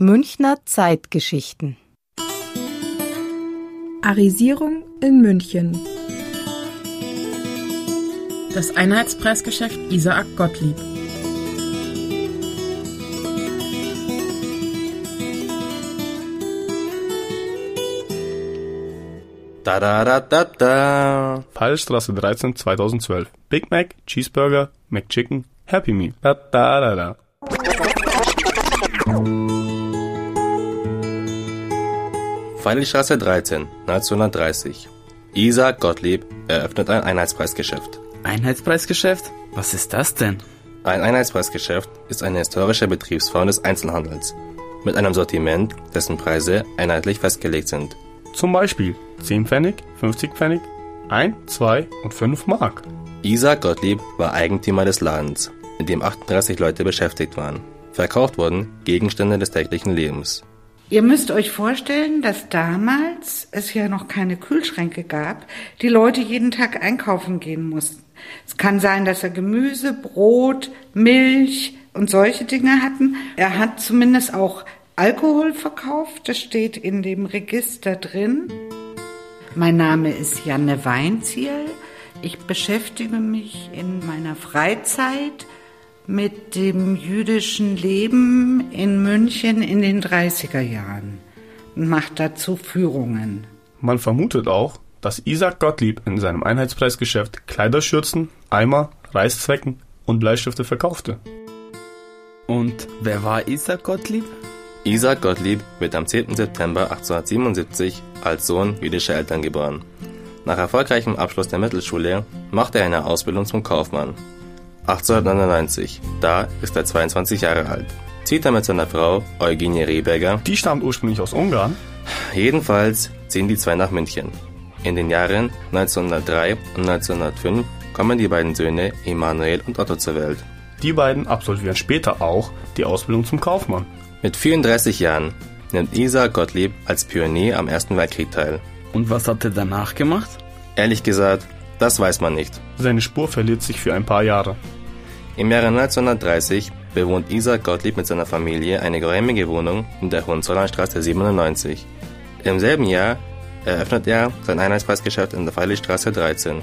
Münchner Zeitgeschichten. Arisierung in München. Das Einheitspreisgeschäft Isaak Gottlieb. Da da da da da. Pfeilstraße 13 2012. Big Mac, Cheeseburger, McChicken, Happy Meal. Da da da da. Feilstraße 13, 1930. Isaac Gottlieb eröffnet ein Einheitspreisgeschäft. Einheitspreisgeschäft? Was ist das denn? Ein Einheitspreisgeschäft ist eine historische Betriebsform des Einzelhandels mit einem Sortiment, dessen Preise einheitlich festgelegt sind. Zum Beispiel 10 Pfennig, 50 Pfennig, 1, 2 und 5 Mark. Isaac Gottlieb war Eigentümer des Ladens, in dem 38 Leute beschäftigt waren. Verkauft wurden Gegenstände des täglichen Lebens. Ihr müsst euch vorstellen, dass damals es ja noch keine Kühlschränke gab, die Leute jeden Tag einkaufen gehen mussten. Es kann sein, dass er Gemüse, Brot, Milch und solche Dinge hatten. Er hat zumindest auch Alkohol verkauft, das steht in dem Register drin. Mein Name ist Janne Weinziel. Ich beschäftige mich in meiner Freizeit mit dem jüdischen Leben in München in den 30er Jahren und mache dazu Führungen. Man vermutet auch, dass Isaac Gottlieb in seinem Einheitspreisgeschäft Kleiderschürzen, Eimer, Reißzwecken und Bleistifte verkaufte. Und wer war Isaac Gottlieb? Isaac Gottlieb wird am 10. September 1877 als Sohn jüdischer Eltern geboren. Nach erfolgreichem Abschluss der Mittelschule machte er eine Ausbildung zum Kaufmann. 1899, da ist er 22 Jahre alt, zieht er mit seiner Frau Eugenie Rehberger. Die stammt ursprünglich aus Ungarn. Jedenfalls ziehen die zwei nach München. In den Jahren 1903 und 1905 kommen die beiden Söhne Emanuel und Otto zur Welt. Die beiden absolvieren später auch die Ausbildung zum Kaufmann. Mit 34 Jahren nimmt Isaac Gottlieb als Pionier am Ersten Weltkrieg teil. Und was hat er danach gemacht? Ehrlich gesagt, das weiß man nicht. Seine Spur verliert sich für ein paar Jahre. Im Jahre 1930 bewohnt Isaac Gottlieb mit seiner Familie eine geräumige Wohnung in der Hohenzollernstraße 97. Im selben Jahr eröffnet er sein Einheitspreisgeschäft in der Feilistraße 13.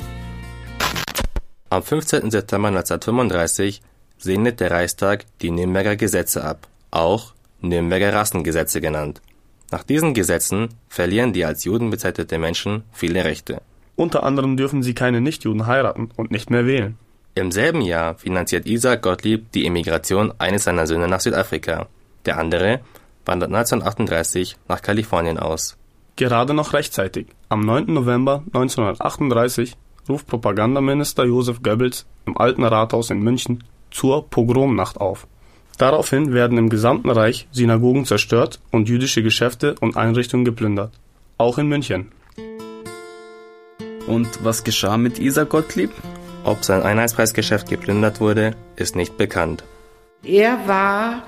Am 15. September 1935 segnet der Reichstag die Nürnberger Gesetze ab, auch Nürnberger Rassengesetze genannt. Nach diesen Gesetzen verlieren die als Juden bezeichnete Menschen viele Rechte. Unter anderem dürfen sie keine Nichtjuden heiraten und nicht mehr wählen. Im selben Jahr finanziert Isaac Gottlieb die Emigration eines seiner Söhne nach Südafrika. Der andere wandert 1938 nach Kalifornien aus. Gerade noch rechtzeitig. Am 9. November 1938 ruft Propagandaminister Josef Goebbels im Alten Rathaus in München zur Pogromnacht auf. Daraufhin werden im gesamten Reich Synagogen zerstört und jüdische Geschäfte und Einrichtungen geplündert. Auch in München. Und was geschah mit Isaac Gottlieb? Ob sein Einheitspreisgeschäft geplündert wurde, ist nicht bekannt. Er war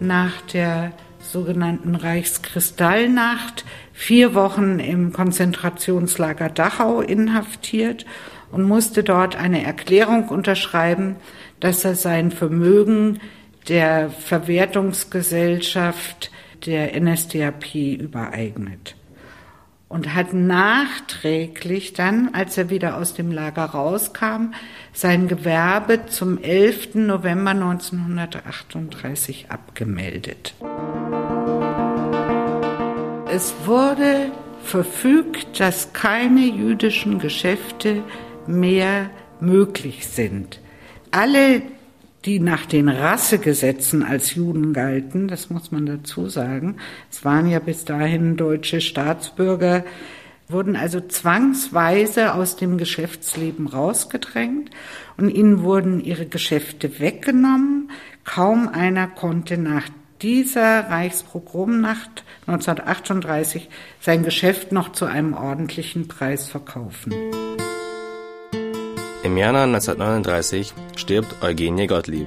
nach der sogenannten Reichskristallnacht vier Wochen im Konzentrationslager Dachau inhaftiert und musste dort eine Erklärung unterschreiben, dass er sein Vermögen der Verwertungsgesellschaft der NSDAP übereignet und hat nachträglich dann, als er wieder aus dem Lager rauskam, sein Gewerbe zum 11. November 1938 abgemeldet. Es wurde verfügt, dass keine jüdischen Geschäfte mehr möglich sind. Alle die nach den Rassegesetzen als Juden galten, das muss man dazu sagen. Es waren ja bis dahin deutsche Staatsbürger, wurden also zwangsweise aus dem Geschäftsleben rausgedrängt und ihnen wurden ihre Geschäfte weggenommen. Kaum einer konnte nach dieser Reichspogromnacht 1938 sein Geschäft noch zu einem ordentlichen Preis verkaufen. Im Januar 1939 stirbt Eugenie Gottlieb.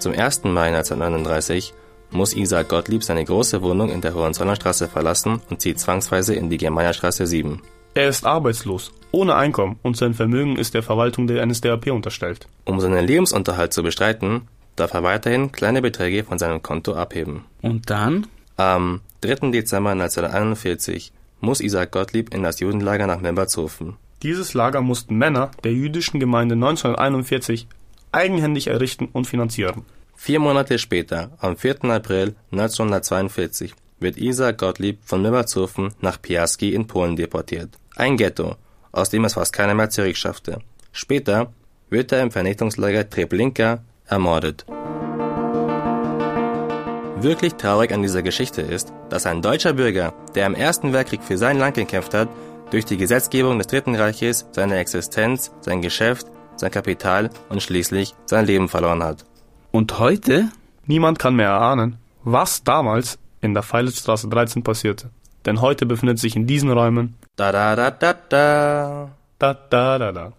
Zum 1. Mai 1939 muss Isaac Gottlieb seine große Wohnung in der Hohenzollernstraße verlassen und zieht zwangsweise in die Germanierstraße 7. Er ist arbeitslos, ohne Einkommen und sein Vermögen ist der Verwaltung der NSDAP unterstellt. Um seinen Lebensunterhalt zu bestreiten, darf er weiterhin kleine Beträge von seinem Konto abheben. Und dann? Am 3. Dezember 1941 muss Isaac Gottlieb in das Judenlager nach Membertshofen. Dieses Lager mussten Männer der jüdischen Gemeinde 1941 eigenhändig errichten und finanzieren. Vier Monate später, am 4. April 1942, wird Isaac Gottlieb von Membertshofen nach Piaski in Polen deportiert. Ein Ghetto, aus dem es fast keiner mehr zurückschaffte. Später wird er im Vernichtungslager Treblinka ermordet. Wirklich traurig an dieser Geschichte ist, dass ein deutscher Bürger, der im Ersten Weltkrieg für sein Land gekämpft hat, durch die Gesetzgebung des Dritten Reiches seine Existenz, sein Geschäft, sein Kapital und schließlich sein Leben verloren hat. Und heute? Niemand kann mehr erahnen, was damals in der Feilitzstraße 13 passierte. Denn heute befindet sich in diesen Räumen Da da da da da. da da da da